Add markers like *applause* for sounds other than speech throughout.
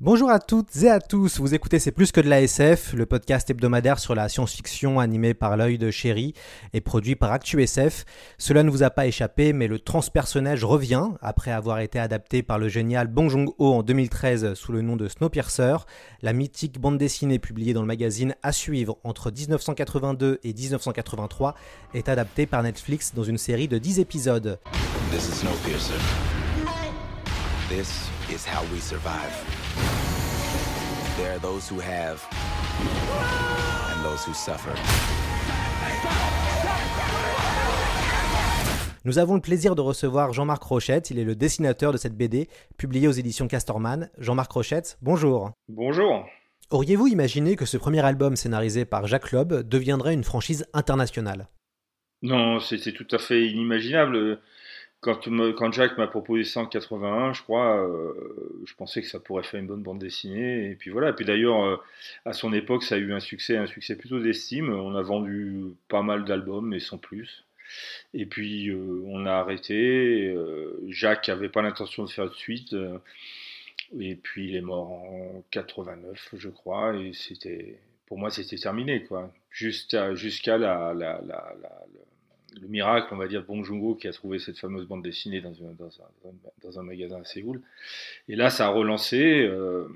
Bonjour à toutes et à tous, vous écoutez C'est plus que de la SF, le podcast hebdomadaire sur la science-fiction animé par l'œil de chéri et produit par ActuSF. Cela ne vous a pas échappé, mais le transpersonnage revient après avoir été adapté par le génial Bong Joon-ho en 2013 sous le nom de Snowpiercer. La mythique bande dessinée publiée dans le magazine À suivre entre 1982 et 1983 est adaptée par Netflix dans une série de 10 épisodes. This is Snowpiercer. This is how we survive. There are those who have, and those who suffer. Nous avons le plaisir de recevoir Jean-Marc Rochette, il est le dessinateur de cette BD, publiée aux éditions Castorman. Jean-Marc Rochette, bonjour. Bonjour. Auriez-vous imaginé que ce premier album scénarisé par Jacques Loeb deviendrait une franchise internationale? Non, c'est tout à fait inimaginable. Quand, Jacques m'a proposé ça en 81, je crois, euh, je pensais que ça pourrait faire une bonne bande dessinée. Et puis voilà. Et puis d'ailleurs, euh, à son époque, ça a eu un succès, un succès plutôt d'estime. On a vendu pas mal d'albums, mais sans plus. Et puis euh, on a arrêté. Jacques n'avait pas l'intention de faire de suite. et puis il est mort en 89, je crois. Et c'était, pour moi, c'était terminé, quoi. Jusqu'à jusqu'à la, la, la- le, le miracle, on va dire, de Bong qui a trouvé cette fameuse bande dessinée dans, un- dans, un, dans un magasin à Séoul. Et là, ça a relancé. euh,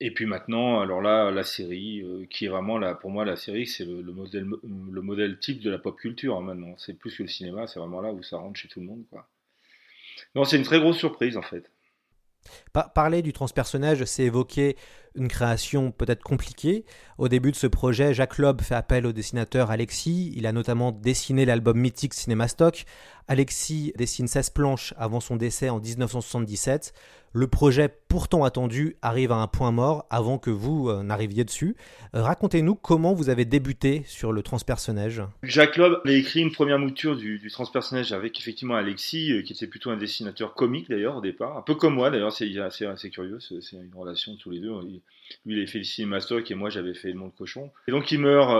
et puis maintenant, alors là, la série, euh, qui est vraiment, là, pour moi, la série, c'est le, le modèle, le modèle type de la pop culture hein, maintenant. C'est plus que le cinéma, c'est vraiment là où ça rentre chez tout le monde, quoi. Non, c'est une très grosse surprise, en fait. Pa- Parler du transpersonnage, c'est évoquer une création peut-être compliquée. Au début de ce projet, Jacques Loeb fait appel au dessinateur Alexis. Il a notamment dessiné l'album mythique Cinémastock. Alexis dessine 16 planches avant son décès en 1977. Le projet, pourtant attendu, arrive à un point mort avant que vous euh, n'arriviez dessus. Euh, Racontez-nous comment vous avez débuté sur le transpersonnage. Jacques Loeb a écrit une première mouture du, transpersonnage avec effectivement Alexis, euh, qui était plutôt un dessinateur comique d'ailleurs au départ, un peu comme moi d'ailleurs, c'est assez, curieux, c'est une relation tous les deux. Lui, il avait fait le Cinémastock et moi, j'avais fait le Monde Cochon. Et donc, il meurt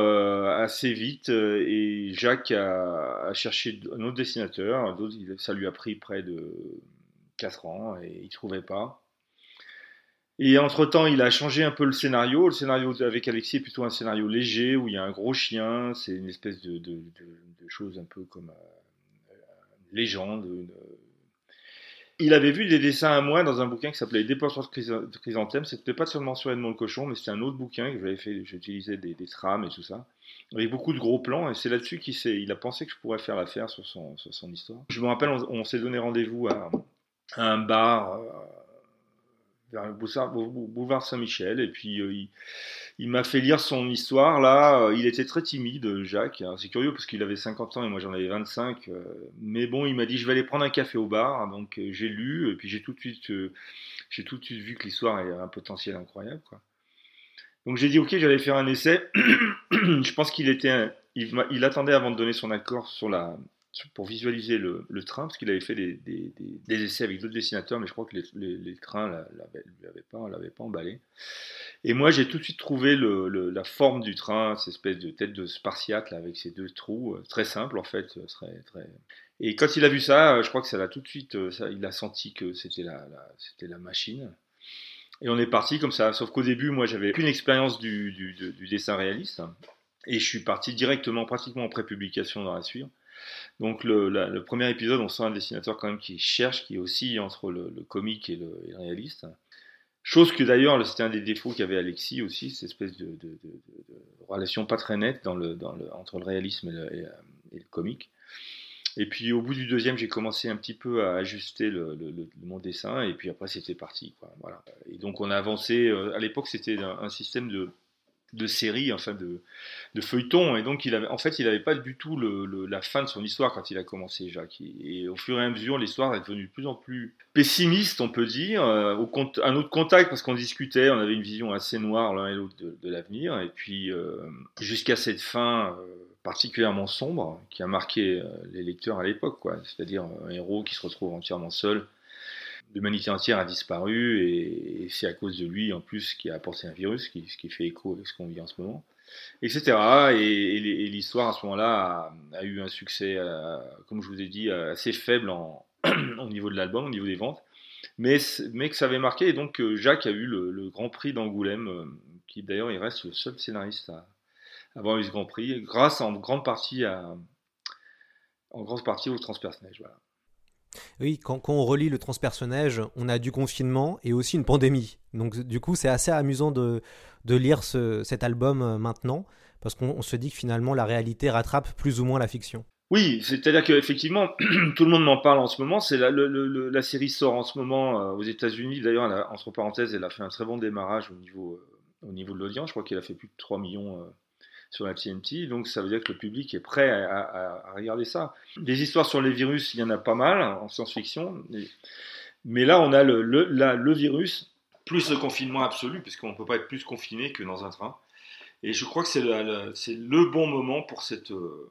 assez vite et Jacques a, cherché un autre dessinateur. Ça lui a pris près de 4 ans et il trouvait pas. Et entre-temps, il a changé un peu le scénario. Le scénario avec Alexis est plutôt un scénario léger où il y a un gros chien. C'est une espèce de, de, chose un peu comme euh, une légende. une- Il avait vu des dessins à moi dans un bouquin qui s'appelait portraits de chrysa- de chrysanthème. C'était pas seulement sur Edmond le cochon, mais c'était un autre bouquin que j'avais fait. J'utilisais des, trames et tout ça. Avec beaucoup de gros plans. Et c'est là-dessus qu'il a pensé que je pourrais faire l'affaire sur son, histoire. Je me rappelle, on, s'est donné rendez-vous à un bar. euh, vers le boulevard, Saint-Michel, et puis euh, il, m'a fait lire son histoire. Là, Euh, il était très timide, Jacques. C'est curieux parce qu'il avait 50 ans et moi j'en avais 25. euh, mais bon, il m'a dit je vais aller prendre un café au bar. Donc j'ai lu, et puis j'ai tout de suite, tout de suite vu que l'histoire avait un potentiel incroyable. Donc j'ai dit ok, j'allais faire un essai. *clears throat* je pense qu'il était, il, attendait avant de donner son accord sur la, pour visualiser le, train, parce qu'il avait fait des, essais avec d'autres dessinateurs, mais je crois que les, les- les trains la- l'avaient pas, pas emballé. Et moi, j'ai tout de suite trouvé la forme du train, cette espèce de tête de Spartiate là, avec ses deux trous, euh, très simple en fait, euh. Et quand il a vu ça, euh, je crois que ça l'a tout de suite, il a senti que c'était la, machine. Et on est parti comme ça. Sauf qu'au début, moi, j'avais aucune expérience du, dessin réaliste. Et je suis parti directement, pratiquement en pré-publication dans la suite. Donc le, premier épisode, on sent un dessinateur quand même qui cherche, qui est aussi entre le, comique et le, réaliste. Chose que d'ailleurs, c'était un des défauts qu'avait Alexis aussi, cette espèce de, relation pas très nette entre le réalisme et le, et, euh, et le comique. Et puis au bout du deuxième, j'ai commencé un petit peu à ajuster mon dessin, et puis après c'était parti. Voilà. Et donc on a avancé. euh, à l'époque, c'était un système de de série, enfin de, de feuilleton. Et donc, il avait, en fait, il n'avait pas du tout la fin de son histoire quand il a commencé, Jacques. Et, au fur et à mesure, l'histoire est devenue de plus en plus pessimiste, on peut dire. Euh, au cont- un autre contact, parce qu'on discutait, on avait une vision assez noire l'un et l'autre de, de l'avenir. Et puis, euh, jusqu'à cette fin euh, particulièrement sombre, qui a marqué euh, les lecteurs à l'époque, quoi. C'est-à-dire un héros qui se retrouve entièrement seul. L'humanité entière a disparu et, c'est à cause de lui en plus qui a apporté un virus, qui, ce qui fait écho avec ce qu'on vit en ce moment etc. Et, l'histoire à ce moment-là a, eu un succès, euh, comme je vous ai dit, euh, assez faible *clears throat* au niveau de l'album, au niveau des ventes, mais, mais que ça avait marqué. Et donc euh, Jacques a eu le, Grand Prix d'Angoulême, qui d'ailleurs il reste le seul scénariste à avoir eu ce Grand Prix, grâce en grande partie à en grande partie au transpersonnage. Oui, quand, on relit le transpersonnage, on a du confinement et aussi une pandémie. Donc du coup, c'est assez amusant de, de lire ce- cet album euh, maintenant, parce qu'on on se dit que finalement la réalité rattrape plus ou moins la fiction. Oui, c'est-à-dire qu'effectivement, *clears throat* tout le monde m'en parle en ce moment. C'est la, la série sort en ce moment euh, aux États-Unis. D'ailleurs, entre parenthèses, elle a fait un très bon démarrage au niveau, euh, au niveau de l'audience. Je crois qu'elle a fait plus de 3 millions sur la TNT. Donc, ça veut dire que le public est prêt à, regarder ça. Des histoires sur les virus, il y en a pas mal en science-fiction. Mais là, on a le, virus, plus le confinement absolu, puisqu'on ne peut pas être plus confiné que dans un train. Et je crois que c'est le bon moment pour cette, euh,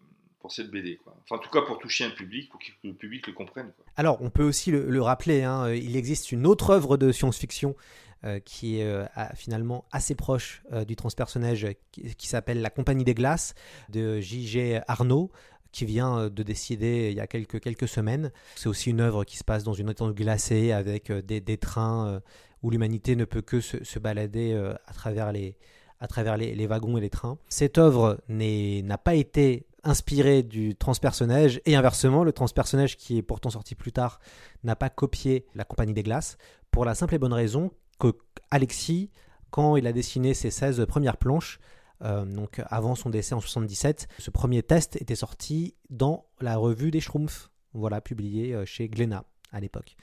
BD. Enfin, en tout cas, pour toucher un public, pour que le public le comprenne. Alors, on peut aussi le, le rappeler, hein, il existe une autre œuvre de science-fiction euh, qui est euh, finalement assez proche euh, du transpersonnage, qui, s'appelle La Compagnie des Glaces de J.G. Arnaud qui vient de décider il y a quelques, quelques semaines. C'est aussi une œuvre qui se passe dans une étendue glacée avec des, des trains où l'humanité ne peut que se, balader à travers les, à travers les, les wagons et les trains. Cette œuvre n'a pas été inspirée du transpersonnage et inversement, le transpersonnage qui est pourtant sorti plus tard n'a pas copié la Compagnie des Glaces pour la simple et bonne raison que Alexis, quand il a dessiné ses 16 premières planches, euh, donc avant son décès en 77, ce premier test était sorti dans la revue des Schtroumpfs, voilà, publié euh, chez Glénat à l'époque.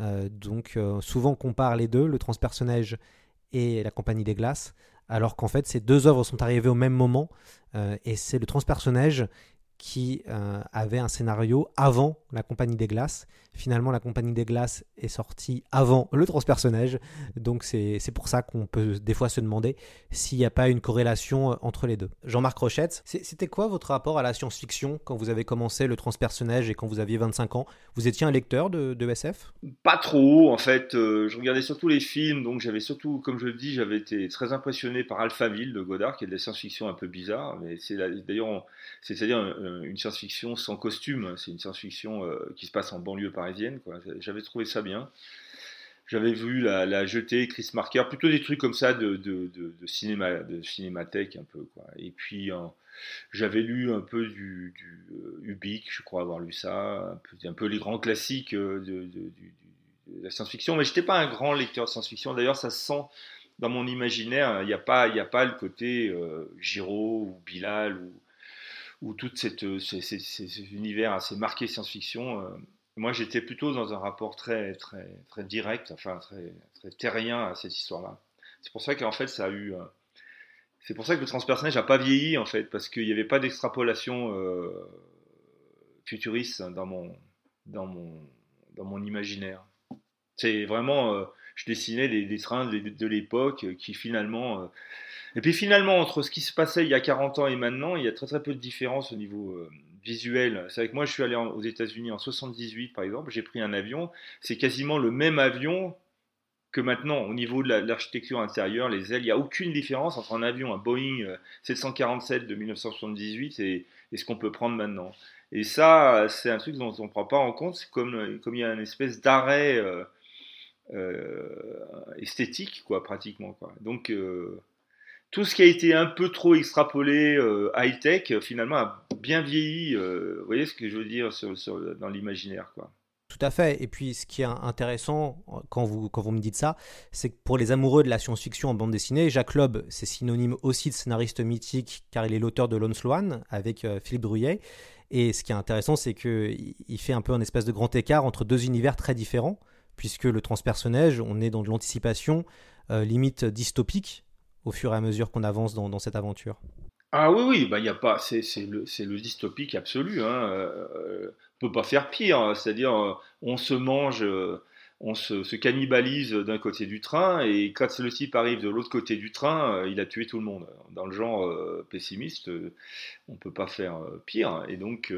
Euh, donc souvent on compare les deux, le transpersonnage et la Compagnie des Glaces, alors qu'en fait ces deux œuvres sont arrivées au même moment, et c'est le transpersonnage qui avait un scénario avant la Compagnie des Glaces. Finalement, la Compagnie des Glaces est sortie avant le transpersonnage, donc c'est pour ça qu'on peut des fois se demander s'il n'y a pas une corrélation euh, entre les deux. Jean-Marc Rochette, c'était quoi votre rapport à la science-fiction quand vous avez commencé le transpersonnage et quand vous aviez 25 ans? Vous étiez un lecteur de, SF Pas trop, en fait. euh, je regardais surtout les films, donc j'avais surtout, comme je le dis, j'avais été très impressionné par Alphaville de Godard, qui est de la science-fiction un peu bizarre, mais c'est d'ailleurs, c'est-à-dire euh, une science-fiction sans costume. C'est une science-fiction qui se passe en banlieue parisienne. J'avais trouvé ça bien. J'avais vu la, jetée, Chris Marker, plutôt des trucs comme ça de, de, cinéma, de cinémathèque un peu. Quoi. Et puis j'avais lu un peu du, du euh, Ubik, je crois avoir lu ça, un peu, les grands classiques euh, de, la science-fiction. Mais j'étais pas un grand lecteur de science-fiction. D'ailleurs, ça se sent dans mon imaginaire. Il n'y a pas, il a pas le côté euh, Giraud ou Bilal ou ou tout cette, euh, ces univers assez marqué science-fiction. Moi, j'étais plutôt dans un rapport très, très, très direct, enfin très, très terrien à cette histoire-là. C'est pour ça qu'en fait, ça a eu. euh, c'est pour ça que le transpersonnage n'a pas vieilli, en fait, parce qu'il n'y avait pas d'extrapolation euh, futuriste dans mon, dans, mon, dans mon imaginaire. C'est vraiment. euh, je dessinais des, trains de, l'époque qui finalement. et puis finalement, entre ce qui se passait il y a 40 ans et maintenant, il y a très très peu de différence au niveau visuel. C'est que moi, je suis allé aux États-Unis en 78, par exemple, j'ai pris un avion, c'est quasiment le même avion que maintenant au niveau de la- de l'architecture intérieure, les ailes, il n'y a aucune différence entre un avion, un Boeing euh, 747 de 1978 et, ce qu'on peut prendre maintenant. Et ça, c'est un truc dont on ne prend pas en compte, comme, comme il y a une espèce d'arrêt euh, euh, esthétique, quoi, pratiquement. Donc, euh, tout ce qui a été un peu trop extrapolé euh, high-tech, euh, finalement, a bien vieilli. euh, vous voyez ce que je veux dire sur- dans l'imaginaire. Tout à fait. Et puis, ce qui est intéressant quand vous, quand vous me dites ça, c'est que pour les amoureux de la science-fiction en bande dessinée, Jacques Loeb, c'est synonyme aussi de scénariste mythique, car il est l'auteur de Lone Swan avec Philippe Druyet. Et ce qui est intéressant, c'est qu'il il fait un peu un espèce de grand écart entre deux univers très différents, puisque le transpersonnage, on est dans de l'anticipation limite dystopique, au fur et à mesure qu'on avance dans, cette aventure. Ah oui, oui, bah, y a pas, c'est, le, le, dystopique absolu. Hein. Euh, on peut pas faire pire, hein. c'est-à-dire euh, on se mange, euh, on se, cannibalise d'un côté du train, et quand le type arrive de l'autre côté du train, il a tué tout le monde. Dans le genre pessimiste, on peut pas faire pire. Et donc,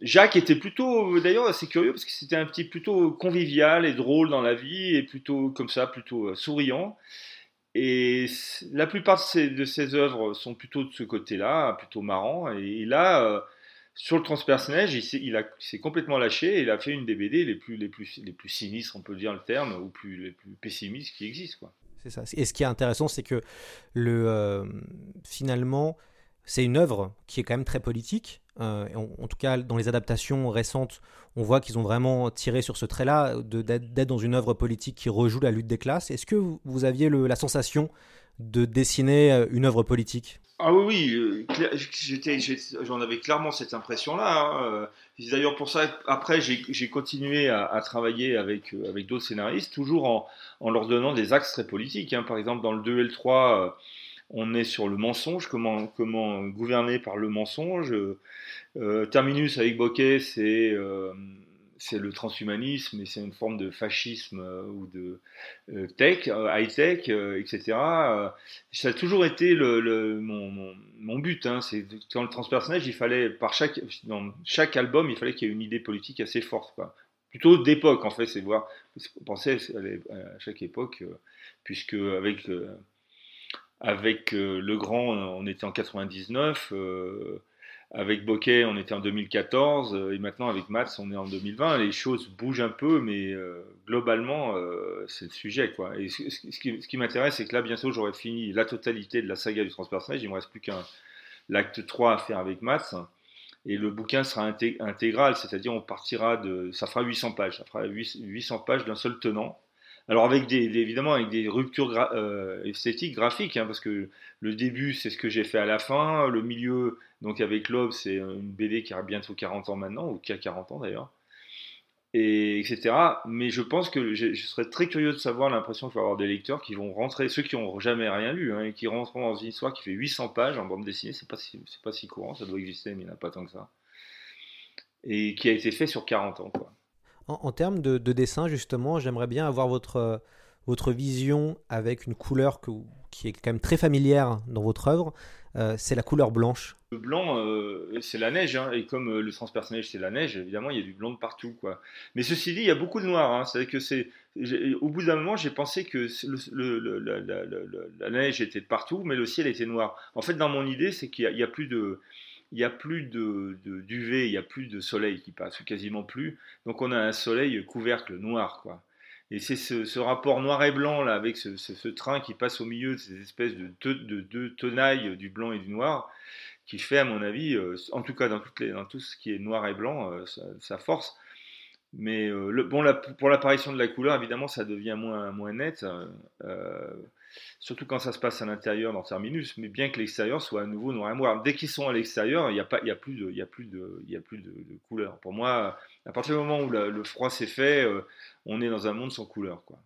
Jacques était plutôt, d'ailleurs, assez curieux parce que c'était un petit plutôt convivial et drôle dans la vie, et plutôt comme ça, plutôt souriant. Et la plupart de ses, œuvres sont plutôt de ce côté-là, plutôt marrant. Et là, euh, sur le transpersonnage, il s'est complètement lâché et il a fait une des BD les plus, les, plus, les plus sinistres, on peut dire le terme, ou les plus pessimistes qui existent. C'est ça. Et ce qui est intéressant, c'est que le, euh, finalement, c'est une œuvre qui est quand même très politique. Euh, en, tout cas, dans les adaptations récentes, on voit qu'ils ont vraiment tiré sur ce trait-là, d'être dans une œuvre politique qui rejoue la lutte des classes. Est-ce que vous, aviez la sensation de dessiner euh, une œuvre politique? Ah oui, oui, euh, j'en avais clairement cette impression-là. Hein. C'est d'ailleurs pour ça, après, j'ai continué à, travailler avec, avec d'autres scénaristes, toujours en, en, leur donnant des axes très politiques. Hein. Par exemple, dans le 2 et le 3, on est sur le mensonge, comment, comment gouverner par le mensonge. Euh, Terminus avec Bokeh, c'est euh, c'est le transhumanisme et c'est une forme de fascisme euh, ou de tech, high-tech, etc. ça a toujours été le, mon, mon, but. Hein. c'est dans le transpersonnage, il fallait par chaque dans chaque album, il fallait qu'il y ait une idée politique assez forte. Plutôt d'époque en fait, c'est voir penser à chaque époque, puisque avec avec euh, Le Grand, on était en 99. Euh, avec Bokeh, on était en 2014. Euh, et maintenant, avec Mats, on est en 2020. Les choses bougent un peu, mais globalement, c'est le sujet. Et ce, qui, m'intéresse, c'est que là, bientôt, j'aurai fini la totalité de la saga du transpersonnage. Il ne me reste plus qu'un l'acte 3 à faire avec Mats. Et le bouquin sera intégral, c'est-à-dire on partira de. Ça fera 800 pages. Ça fera 800 pages d'un seul tenant. Alors avec des, évidemment avec des ruptures euh, esthétiques, graphiques, hein, parce que le début c'est ce que j'ai fait à la fin, le milieu donc avec Love c'est une BD qui a bientôt 40 ans maintenant ou qui a 40 ans d'ailleurs, et etc. Mais je pense que je, serais très curieux de savoir l'impression qu'il va avoir des lecteurs qui vont rentrer, ceux qui n'ont jamais rien lu, hein, et qui rentreront dans une histoire qui fait 800 pages en bande dessinée, c'est pas c'est pas si courant, ça doit exister mais il n'y en a pas tant que ça, et qui a été fait sur 40 ans quoi. En, termes de, dessin, justement, j'aimerais bien avoir votre, euh, vision avec une couleur qui est quand même très familière dans votre œuvre. Euh, c'est la couleur blanche. Le blanc, euh, c'est la neige, hein, et comme le transpersonnage c'est la neige, évidemment il y a du blanc de partout, quoi. Mais ceci dit, il y a beaucoup de noir. Hein, c'est que c'est, au bout d'un moment, j'ai pensé que la, neige était de partout, mais le ciel était noir. En fait, dans mon idée, c'est qu'il n'y a, plus de, il n'y a plus de, d'UV, il n'y a plus de soleil qui passe, quasiment plus. Donc on a un soleil couvercle noir, quoi. Et c'est ce, rapport noir et blanc là, avec ce, train qui passe au milieu de ces espèces de deux tenailles du blanc et du noir, qui fait, à mon avis, euh, en tout cas dans, tout ce qui est noir et blanc, euh, sa, force. Mais euh, bon, pour l'apparition de la couleur, évidemment, ça devient moins, moins net surtout quand ça se passe à l'intérieur dans Terminus, mais bien que l'extérieur soit à nouveau noir et noir. Dès qu'ils sont à l'extérieur, il n'y a, a plus, de, y a plus, de, y a plus de, couleur. Pour moi, à partir du moment où le froid s'est fait, euh, on est dans un monde sans couleur. Quoi.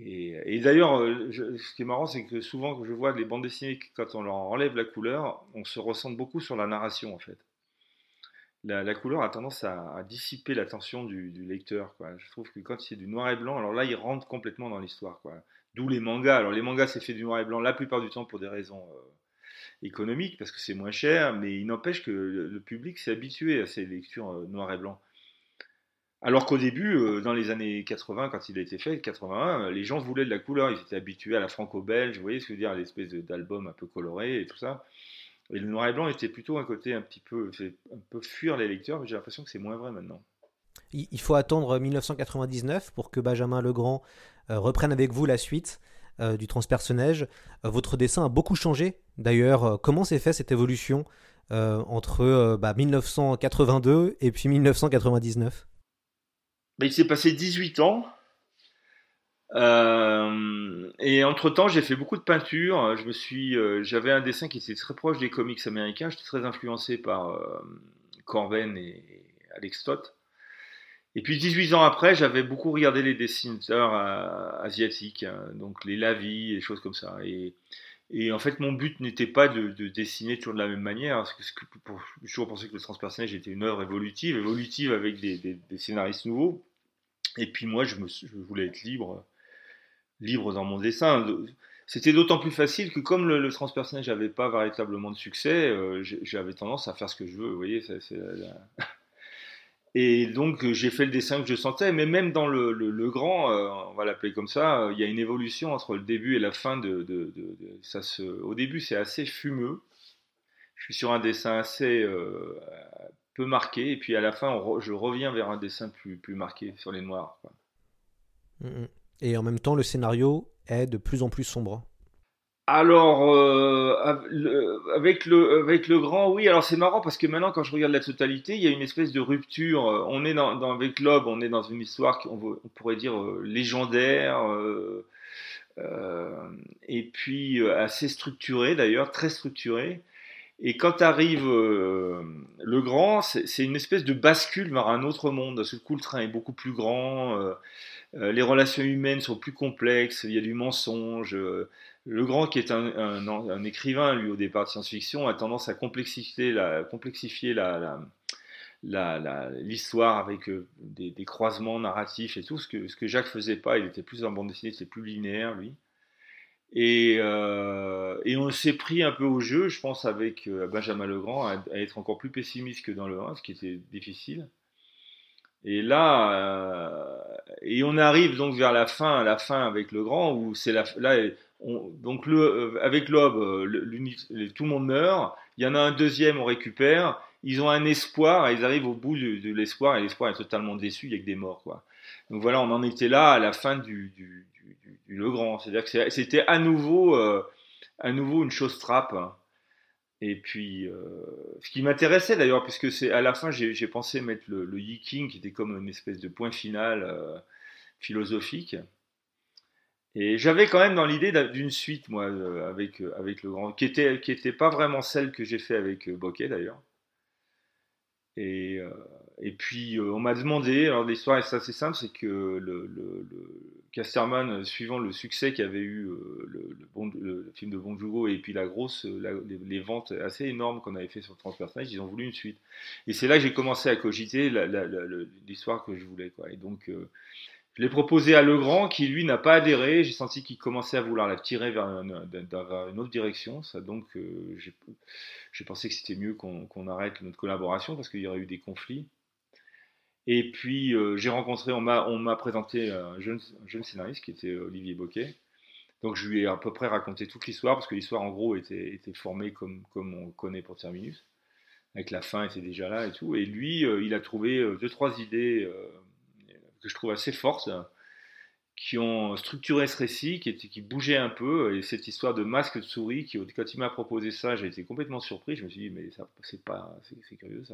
Et, d'ailleurs, euh, ce qui est marrant, c'est que souvent, quand je vois les bandes dessinées, quand on leur enlève la couleur, on se ressent beaucoup sur la narration, en fait. La, couleur a tendance à, dissiper l'attention du, du, lecteur. Quoi. Je trouve que quand c'est du noir et blanc, alors là, il rentre complètement dans l'histoire. Quoi. D'où les mangas. Alors les mangas, c'est fait du noir et blanc la plupart du temps pour des raisons euh, économiques, parce que c'est moins cher, mais il n'empêche que le, public s'est habitué à ces lectures euh, noir et blanc. Alors qu'au début, euh, dans les années 80, quand il a été fait, 81, les gens voulaient de la couleur, ils étaient habitués à la franco-belge, vous voyez ce que je veux dire, l'espèce d'album un peu coloré et tout ça. Et le noir et blanc était plutôt un côté un petit peu, un peu fuir les lecteurs, mais j'ai l'impression que c'est moins vrai maintenant. Il faut attendre 1999 pour que Benjamin Legrand euh, reprenne avec vous la suite euh, du transpersonnage. Euh, votre dessin a beaucoup changé. D'ailleurs, comment s'est fait cette évolution entre 1982 bah, et puis 1999 bah, Il s'est passé 18 ans. et entre temps, j'ai fait beaucoup de peinture. Je me suis, j'avais un dessin qui était très proche des comics américains. J'étais très influencé par Corben et Alex Stott. Et puis 18 ans après, j'avais beaucoup regardé les dessinateurs euh, asiatiques, hein, donc les Lavi, et choses comme ça. Et, en fait, mon but n'était pas de, de, dessiner toujours de la même manière, parce que, pour, j'ai toujours pensé que le transpersonnage était une œuvre évolutive, évolutive avec des, des, des scénaristes nouveaux. Et puis moi, je, voulais être libre, libre dans mon dessin. C'était d'autant plus facile que comme le, le transpersonnage n'avait pas véritablement de succès, euh, j'avais tendance à faire ce que je veux. Vous voyez. Et donc j'ai fait le dessin que je sentais, mais même dans le, grand, euh, on va l'appeler comme ça, euh, il y a une évolution entre le début et la fin de, ça au début c'est assez fumeux. Je suis sur un dessin assez euh, peu marqué, et puis à la fin je reviens vers un dessin plus, marqué sur les noirs. Mmh, mmh. Et en même temps le scénario est de plus en plus sombre. Alors, euh, avec, le, grand, oui, alors c'est marrant parce que maintenant, quand je regarde la totalité, il y a une espèce de rupture. On est dans, avec Lob, on est dans une histoire qu'on on pourrait dire euh, légendaire, euh, euh, et puis euh, assez structurée d'ailleurs, très structurée. Et quand arrive euh, le grand, c'est une espèce de bascule vers un autre monde. Ce coup, le train est beaucoup plus grand, les relations humaines sont plus complexes, il y a du mensonge le Grand, qui est un, écrivain, lui, au départ de science-fiction, a tendance à complexifier la, complexifier l'histoire avec euh, des, croisements narratifs et tout, ce que, ce que faisait pas, il était plus en bande dessinée, c'était plus linéaire, lui. Et, euh, on s'est pris un peu au jeu, je pense, avec euh, Benjamin Legrand, à, à, être encore plus pessimiste que dans le 1, ce qui était difficile. Et là, et on arrive donc vers la fin, la fin avec le grand, où c'est la, là, on, donc le, euh, avec l'aube, euh, tout le monde meurt. Il y en a un deuxième, on récupère. Ils ont un espoir, ils arrivent au bout de, l'espoir, et l'espoir est totalement déçu, il n'y a que des morts, quoi. Donc voilà, on en était là à la fin du, du, du. C'est-à-dire que c'était à nouveau, euh, à nouveau une chose trappe. Hein. Et puis, ce qui m'intéressait d'ailleurs, puisque c'est à la fin, j'ai pensé mettre le, le Yiking, qui était comme une espèce de point final philosophique. Et j'avais quand même dans l'idée d'une suite, moi, euh, avec, euh, avec le grand, qui était, qui était pas vraiment celle que j'ai fait avec euh, Bokeh d'ailleurs. Et, et puis on m'a demandé, alors l'histoire est assez simple, c'est que le, le, le, Casterman, suivant le succès qu'avait eu le, bon, le, film de Bong Joon-ho et puis la grosse, les, ventes assez énormes qu'on avait fait sur Transpersonnage, ils ont voulu une suite. Et c'est là que j'ai commencé à cogiter l'histoire que je voulais, quoi. Et donc je l'ai proposé à Legrand, qui lui n'a pas adhéré. J'ai senti qu'il commençait à vouloir la tirer vers une, autre direction. Ça, donc, euh, j'ai pensé que c'était mieux qu'on qu arrête notre collaboration parce qu'il y aurait eu des conflits. Et puis, euh, j'ai rencontré, on m'a présenté un jeune, un jeune, scénariste qui était Olivier Boquet. Donc, je lui ai à peu près raconté toute l'histoire parce que l'histoire, en gros, était, formée comme, on connaît pour Terminus. Avec la fin, était déjà là et tout. Et lui, euh, il a trouvé deux, trois idées que je trouve assez fortes, qui ont structuré ce récit, qui, était, bougeait un peu, et cette histoire de masque de souris, quand il m'a proposé ça, j'ai été complètement surpris, je me suis dit, mais c'est pas, c'est curieux,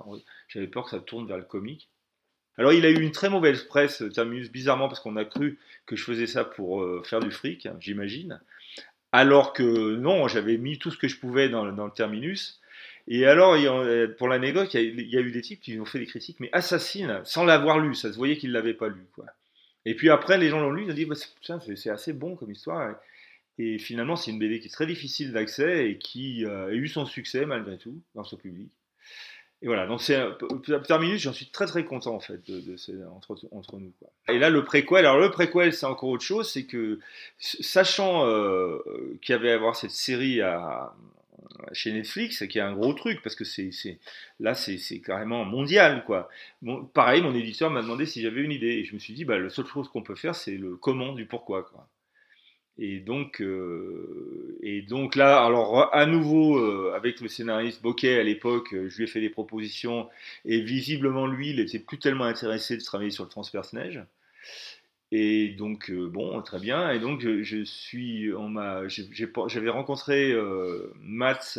j'avais peur que ça tourne vers le comique. Alors il a eu une très mauvaise presse, Terminus, bizarrement, parce qu'on a cru que je faisais ça pour euh, faire du fric, j'imagine, alors que non, j'avais mis tout ce que je pouvais dans le Terminus, et alors, pour l'anecdote, il, y a eu des types qui ont fait des critiques, mais assassines, sans l'avoir lu. Ça se voyait qu'ils ne l'avaient pas lu. Quoi. Et puis après, les gens l'ont lu, ils ont dit, bah, c'est assez bon comme histoire. Et finalement, c'est une BD qui est très difficile d'accès et qui euh, a eu son succès malgré tout dans son public. Et voilà, donc c'est terminus, j'en suis très très content en fait entre, nous. Et là, le préquel, alors le préquel, c'est encore autre chose, c'est que sachant euh, qu'il y avait à avoir cette série à, chez Netflix, qui est un gros truc, parce que c'est, là, c'est, carrément mondial, quoi. Pareil, mon éditeur m'a demandé si j'avais une idée, et je me suis dit, bah, la seule chose qu'on peut faire, c'est le comment du pourquoi, quoi. Et donc, euh, et donc là, alors à nouveau, euh, avec le scénariste Bokeh à l'époque, euh, je lui ai fait des propositions, et visiblement, lui, il était plus tellement intéressé de travailler sur le transperce-neige. Et donc, euh, bon, très bien. Et donc, je, je suis, j'avais rencontré euh, Mats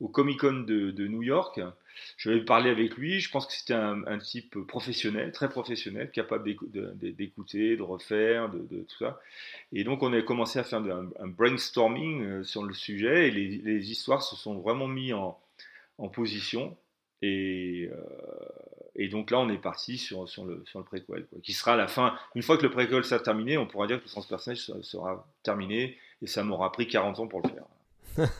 au Comic Con de, New York. Je vais parler avec lui. Je pense que c'était un, type professionnel, très professionnel, capable d'écouter, de refaire, de, tout ça. Et donc, on a commencé à faire un, brainstorming euh, sur le sujet et les, histoires se sont vraiment mis en, en position. Et, euh, et donc là, on est parti sur, sur, le, sur le préquel, quoi, qui sera la fin. Une fois que le préquel sera terminé, on pourra dire que le transpersonnage sera, sera terminé, et ça m'aura pris 40 ans pour le faire. *laughs*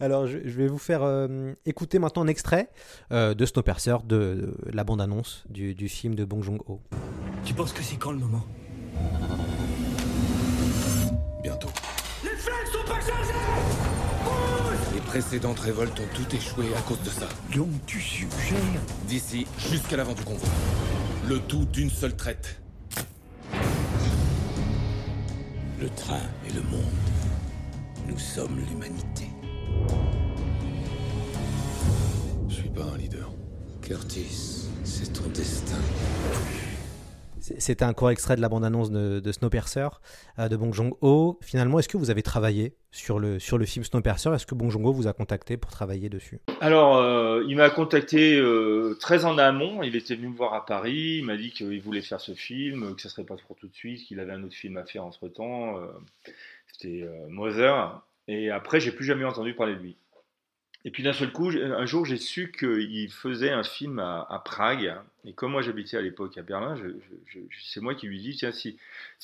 Alors, je, je vais vous faire euh, écouter maintenant un extrait euh, de Snowpiercer, de, de la bande-annonce du, du film de Bong Joon-ho. Tu penses que c'est quand le moment? Précédentes révoltes ont tout échoué à cause de ça. Donc tu suggères D'ici jusqu'à l'avant du convoi. Le tout d'une seule traite. Le train et le monde. Nous sommes l'humanité. Je suis pas un leader. Curtis, c'est ton destin. C'était un court extrait de la bande-annonce de, de Snowpiercer euh, de Bong Joon-ho. Finalement, est-ce que vous avez travaillé sur le, sur le film Snowpiercer? Est-ce que Bong Joon-ho vous a contacté pour travailler dessus? Alors, euh, il m'a contacté euh, très en amont. Il était venu me voir à Paris. Il m'a dit qu'il voulait faire ce film, que ça serait pas pour tout de suite, qu'il avait un autre film à faire entre temps. C'était Mother. Et après, j'ai plus jamais entendu parler de lui. Et puis d'un seul coup, j'ai- un jour, j'ai su qu'il faisait un film à, Prague. Et comme moi, j'habitais à l'époque à Berlin, c'est moi qui lui dis tiens, si,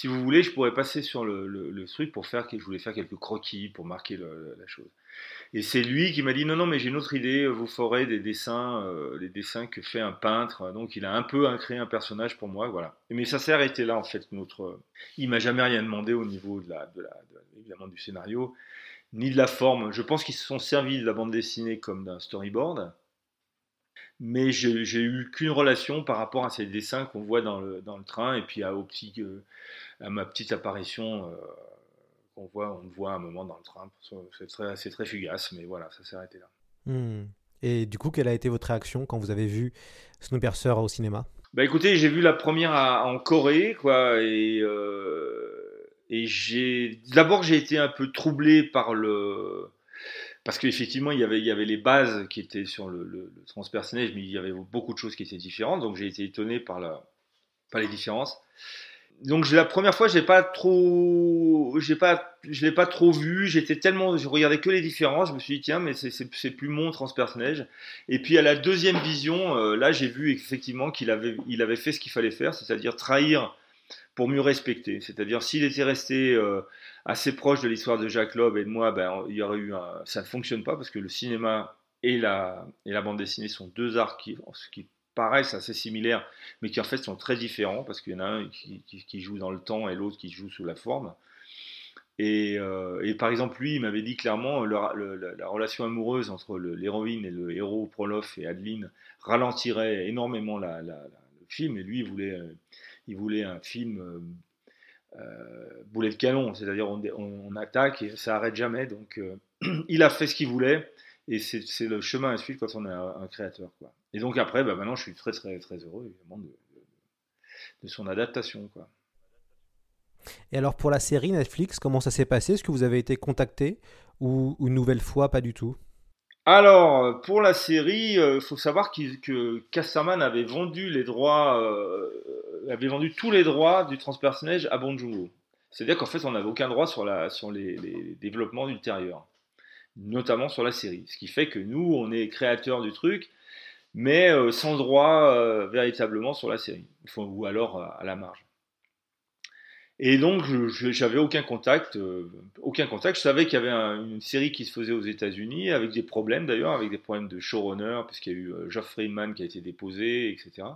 vous voulez, je pourrais passer sur le, truc pour faire. Je voulais faire quelques croquis pour marquer la chose. Et c'est lui qui m'a dit non, non, mais j'ai une autre idée. Vous ferez des dessins, euh, des dessins que fait un peintre. Donc il a un peu créé un personnage pour moi, voilà. Mais ça s'est arrêté là en fait. Notre, il m'a jamais rien demandé au niveau de la, de la, de- évidemment du scénario ni de la forme. Je pense qu'ils se sont servis de la bande dessinée comme d'un storyboard, mais j'ai eu qu'une relation par rapport à ces dessins qu'on voit dans le, dans le train et puis à, au petit, euh, à ma petite apparition euh, qu'on voit, on un moment dans le train. C'est très, fugace, mais voilà, ça s'est arrêté là. Hmm. Et du coup, quelle a été votre réaction quand vous avez vu Snowpiercer au cinéma? Bah écoutez, j'ai vu la première à- en Corée, quoi, et, euh, et j'ai d'abord j'ai été un peu troublé par le parce qu'effectivement il y avait il y avait les bases qui étaient sur le, le, transpersonnage, mais il y avait beaucoup de choses qui étaient différentes, donc j'ai été étonné par la par les différences. Donc la première fois, j'ai pas trop, j'ai pas, je l'ai pas trop vu. J'étais tellement, je regardais que les différences. Je me suis dit tiens, mais c'est plus mon transpersonnage. Et puis à la deuxième vision, euh, là, j'ai vu effectivement qu'il avait, il avait fait ce qu'il fallait faire, c'est-à-dire trahir pour mieux respecter. C'est-à-dire s'il était resté euh, assez proche de l'histoire de Jacques Loeb et de moi, ben il y aurait eu ça ne fonctionne pas parce que le cinéma et la bande dessinée sont deux arts qui, paraissent assez similaires, mais qui en fait sont très différents parce qu'il y en a un qui, joue dans le temps et l'autre qui joue sous la forme. Et, euh, par exemple, lui, il m'avait dit clairement le- le- la, la relation amoureuse entre l'héroïne et le héros Prolof et Adeline ralentirait énormément le film. Et lui, il voulait, euh, il voulait un film euh, euh, boulet de canon, c'est-à-dire on, attaque et ça arrête jamais. Donc, euh, *clears throat* il a fait ce qu'il voulait. Et c'est le chemin à suivre quand on est un, créateur. Et donc après, bah, maintenant, je suis très très très heureux évidemment de, son adaptation. Et alors pour la série Netflix, comment ça s'est passé? Est-ce que vous avez été contacté ou une nouvelle fois? Pas du tout Alors, pour la série, il faut savoir que Casterman euh, avait vendu tous les droits du transpersonnage à Bong Joon-ho. C'est-à-dire qu'en fait, on n'avait aucun droit sur, les, développements ultérieurs, notamment sur la série. Ce qui fait que nous, on est créateurs du truc, mais euh, sans droit euh, véritablement sur la série, ou alors euh, à la marge. Et donc, j'avais aucun contact, euh, aucun contact. Je savais qu'il y avait un- une série qui se faisait aux États-Unis, avec des problèmes d'ailleurs, avec des problèmes de showrunner, puisqu'il y a eu euh, Geoff Friedman qui a été déposé, etc.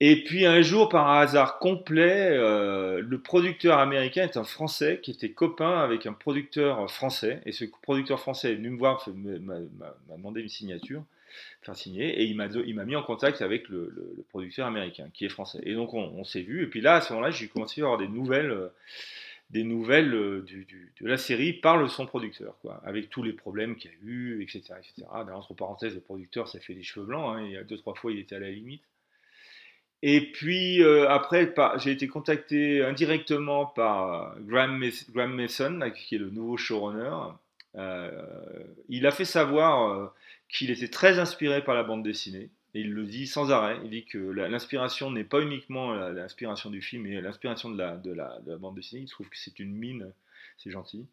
Et puis un jour, par un hasard complet, euh, le producteur américain est un Français qui était copain avec un producteur français. Et ce producteur français est venu me voir, m'a demandé une signature, et il m'a mis en contact avec le, producteur américain, qui est français. Et donc on, s'est vu. Et puis là, à ce moment-là, j'ai commencé à avoir des nouvelles, euh, des nouvelles euh, de la série par le son producteur, quoi, avec tous les problèmes qu'il y a eu, etc., etc. Ben, entre parenthèses, le producteur, ça fait des cheveux blancs. hein, il y a deux trois fois, il était à la limite. Et puis euh, après, j'ai été contacté indirectement par Graham, Graham Mason, qui est le nouveau showrunner. Il a fait savoir qu'il était très inspiré par la bande dessinée. Et il le dit sans arrêt. Il dit que l'inspiration n'est pas uniquement l'inspiration du film, mais l'inspiration de la, de, la, de la bande dessinée. Il trouve que c'est une mine. C'est gentil.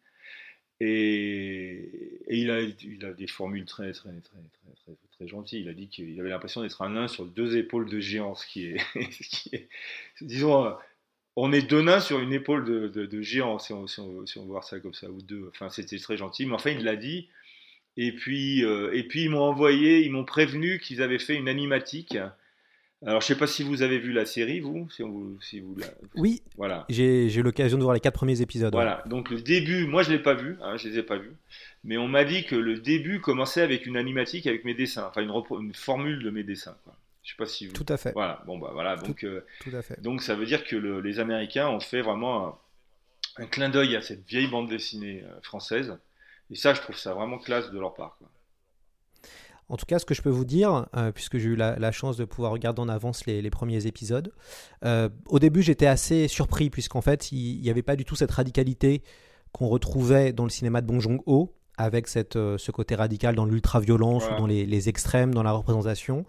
Et, il, a, il a des formules très, très, très, très, très, très gentil. Il a dit qu'il avait l'impression d'être un nain sur deux épaules de géant, ce qui est, *laughs* disons, euh, on est deux nains sur une épaule de, géant, si on, si, si on veut voir ça comme ça, ou deux. Enfin, c'était très gentil, mais enfin, il l'a dit. Et puis, euh, et puis ils m'ont envoyé, ils m'ont prévenu qu'ils avaient fait une animatique. Alors, je sais pas si vous avez vu la série, vous, si vous, si vous la- Oui, voilà. j'ai eu l'occasion de voir les quatre premiers épisodes. ouais. Voilà, donc le début, moi je l'ai pas vu, hein, je les ai pas vus, mais on m'a dit que le début commençait avec une animatique avec mes dessins, enfin une, formule de mes dessins. Quoi. Je sais pas si vous... Tout à fait. Voilà, bon bah voilà, donc, euh, Tout à fait. donc ça veut dire que le- les Américains ont fait vraiment un, un clin d'œil à cette vieille bande dessinée euh, française, et ça je trouve ça vraiment classe de leur part. Quoi. En tout cas, ce que je peux vous dire, euh, puisque j'ai eu la, la chance de pouvoir regarder en avance les, les premiers épisodes, euh, au début j'étais assez surpris, puisqu'en fait il n'y avait pas du tout cette radicalité qu'on retrouvait dans le cinéma de Bong Joon-ho, avec cette, euh, ce côté radical dans l'ultra-violence Voilà. ou dans les, les extrêmes dans la représentation.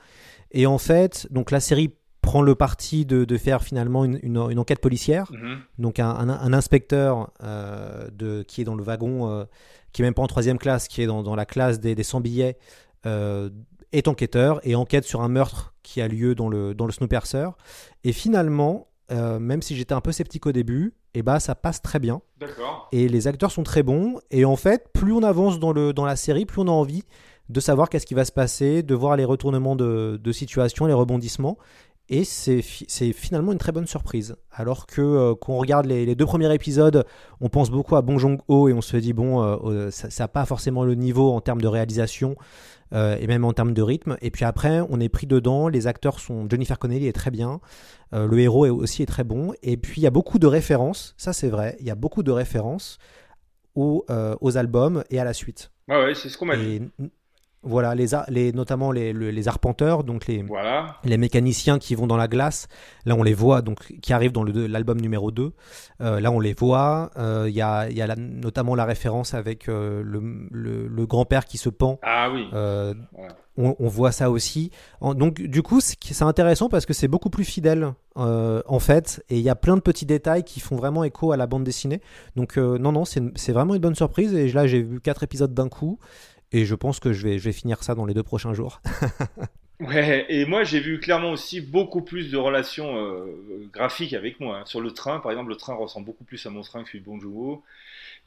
Et en fait, donc la série prend le parti de, de faire finalement une, une- une enquête policière. Mhm. Donc un, un- un inspecteur euh, de, qui est dans le wagon, euh, qui est même pas en troisième classe, qui est dans, dans la classe des, des sans-billets, euh, est enquêteur et enquête sur un meurtre qui a lieu dans le, dans le. Et finalement, même si j'étais un peu sceptique au début, et bah ça passe très bien. Et les acteurs sont très bons. Et en fait, plus on avance dans, le, dans la série, plus on a envie de savoir qu'est-ce qui va se passer, de voir les retournements de, de situation, les rebondissements. Et c'est fi- c'est finalement une très bonne surprise. Alors que euh, quand on regarde les, les deux premiers épisodes, on pense beaucoup à Bong Joon-ho et on se dit, bon, euh, euh, ça n'a pas forcément le niveau en termes de réalisation euh, et même en termes de rythme. Et puis après, on est pris dedans. Les acteurs sont. Jennifer Connelly est très bien. Le héros est aussi est très bon. Et puis il y a beaucoup de références. Ça, c'est vrai. Il y a beaucoup de références aux, aux albums et à la suite. Ouais, ouais, c'est ce qu'on m'a dit. Et voilà, les, notamment les, le- les arpenteurs, donc les, Voilà. les mécaniciens qui vont dans la glace, là on les voit, donc qui arrivent dans l'album numéro 2. Euh, là on les voit. Euh, Il y a, y a la- notamment la référence avec euh, le, le- le grand-père qui se pend. Ah oui. Voilà. on, on voit ça aussi. En- donc du coup, c'est intéressant parce que c'est beaucoup plus fidèle en fait, et il y a plein de petits détails qui font vraiment écho à la bande dessinée. Donc non, non, c'est vraiment une bonne surprise. Et là, j'ai vu quatre épisodes d'un coup, et je pense que je vais, finir ça dans les deux prochains jours. *laughs* Ouais, et moi j'ai vu clairement aussi beaucoup plus de relations euh, graphiques avec moi. hein. Sur le train, par exemple, le train ressemble beaucoup plus à mon train que celui de Bonjour.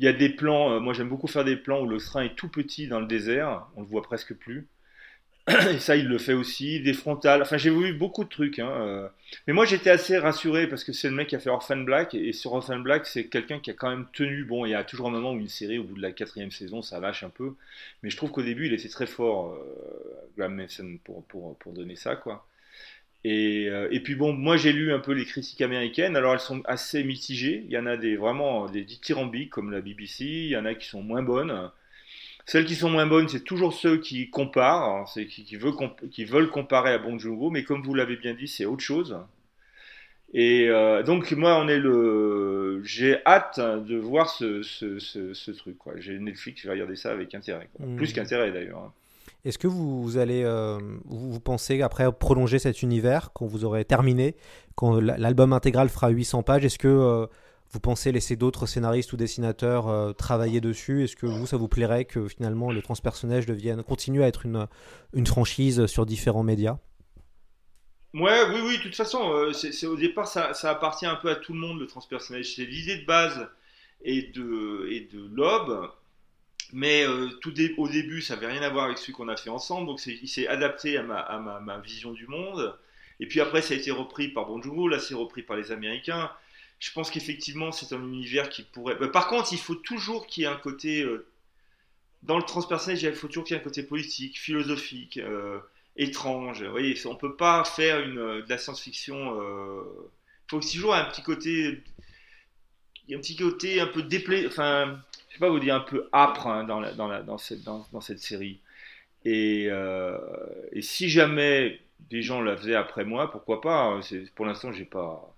Il y a des plans, euh, moi j'aime beaucoup faire des plans où le train est tout petit dans le désert, on le voit presque plus. *coughs* Et ça, il le fait aussi, des frontales. Enfin, j'ai vu beaucoup de trucs. hein, euh. Mais moi, j'étais assez rassuré parce que c'est le mec qui a fait Orphan Black. Et sur Orphan Black, c'est quelqu'un qui a quand même tenu. Bon, il y a toujours un moment où une série, au bout de la quatrième saison, ça lâche un peu. Mais je trouve qu'au début, il était très fort, euh, Graham Mason, pour, pour, pour donner ça, quoi. Et, euh, et puis bon, moi j'ai lu un peu les critiques américaines, alors elles sont assez mitigées. Il y en a des vraiment des dithyrambiques comme la BBC, il y en a qui sont moins bonnes. Celles qui sont moins bonnes, c'est toujours ceux qui comparent, hein, c'est qui, qui, veulent comp- qui veulent comparer à Bong Joon-ho, mais comme vous l'avez bien dit, c'est autre chose. Et euh, donc moi, on est le, j'ai hâte de voir ce, ce, ce, ce truc. J'ai Netflix, je vais regarder ça avec intérêt, quoi. Mhm. plus qu'intérêt d'ailleurs. hein. Est-ce que vous, allez, euh, vous, pensez après prolonger cet univers quand vous aurez terminé, quand l'album intégral fera 800 pages Est-ce que euh, vous pensez laisser d'autres scénaristes ou dessinateurs euh, travailler dessus? Est-ce que vous, ça vous plairait que finalement le transpersonnage devienne, continue à être une, une franchise sur différents médias? Ouais, oui, oui, de toute façon, euh, au départ, ça, appartient un peu à tout le monde, le transpersonnage. C'est l'idée de base et de, et de Lob, mais euh, tout au début, ça n'avait rien à voir avec celui qu'on a fait ensemble, donc il s'est adapté à, ma, à ma vision du monde. Et puis après, ça a été repris par Bonjour, là, c'est repris par les Américains. Je pense qu'effectivement, c'est un univers qui pourrait. Bah, par contre, il faut toujours qu'il y ait un côté. euh, dans le transpersonnage, il faut toujours qu'il y ait un côté politique, philosophique. euh, étrange. Vous voyez, on peut pas faire euh, de la science-fiction. Il faut toujours un petit côté, un petit côté un peu déplai, enfin, je sais pas vous dire, un peu âpre hein, dans, dans, cette, dans, cette série. Et si jamais des gens la faisaient après moi, pourquoi pas hein, Pour l'instant, j'ai pas,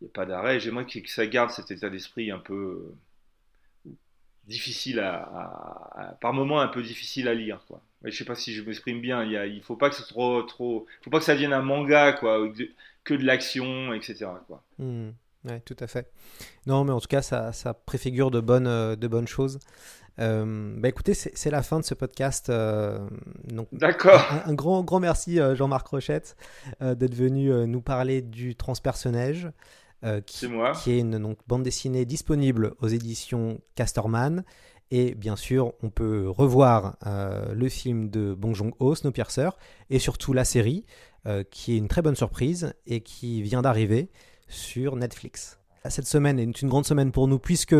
n'y a pas d'arrêt. J'aimerais que, ça garde cet état d'esprit un peu euh, difficile à, par moments un peu difficile à lire, quoi. Je sais pas si je m'exprime bien. Il y faut pas que ce soit trop, trop, faut pas que ça devienne un manga, quoi, que de l'action, etc. Quoi. Ouais, tout à fait. Non, mais en tout cas, ça, ça préfigure de bonnes, euh, de bonnes choses. Euh, bah écoutez, c'est la fin de ce podcast. euh, D'accord. un, un grand, grand merci euh, Jean-Marc Rochette euh, d'être venu nous parler du transpersonnage, qui, C'est moi. qui est une donc, bande dessinée disponible aux éditions Casterman. Et bien sûr, on peut revoir le film de Bong Joon-ho, Snowpiercer, et surtout la série, qui est une très bonne surprise et qui vient d'arriver sur Netflix. Cette semaine est une grande semaine pour nous puisque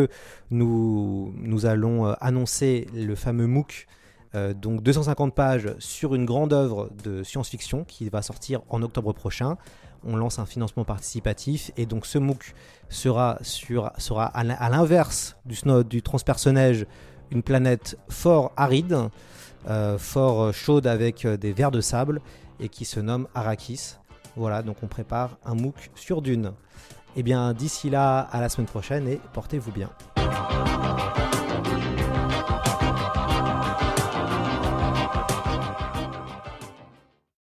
nous, allons euh, annoncer le fameux MOOC, euh, donc 250 pages sur une grande œuvre de science-fiction qui va sortir en octobre prochain. On lance un financement participatif et donc ce MOOC sera, sur, à l'in- à l'inverse du, snow- du transpersonnage une planète fort aride, euh, fort chaude avec des vers de sable et qui se nomme Arrakis. Voilà, donc on prépare un MOOC sur Dune. Et bien d'ici là, à la semaine prochaine et portez-vous bien.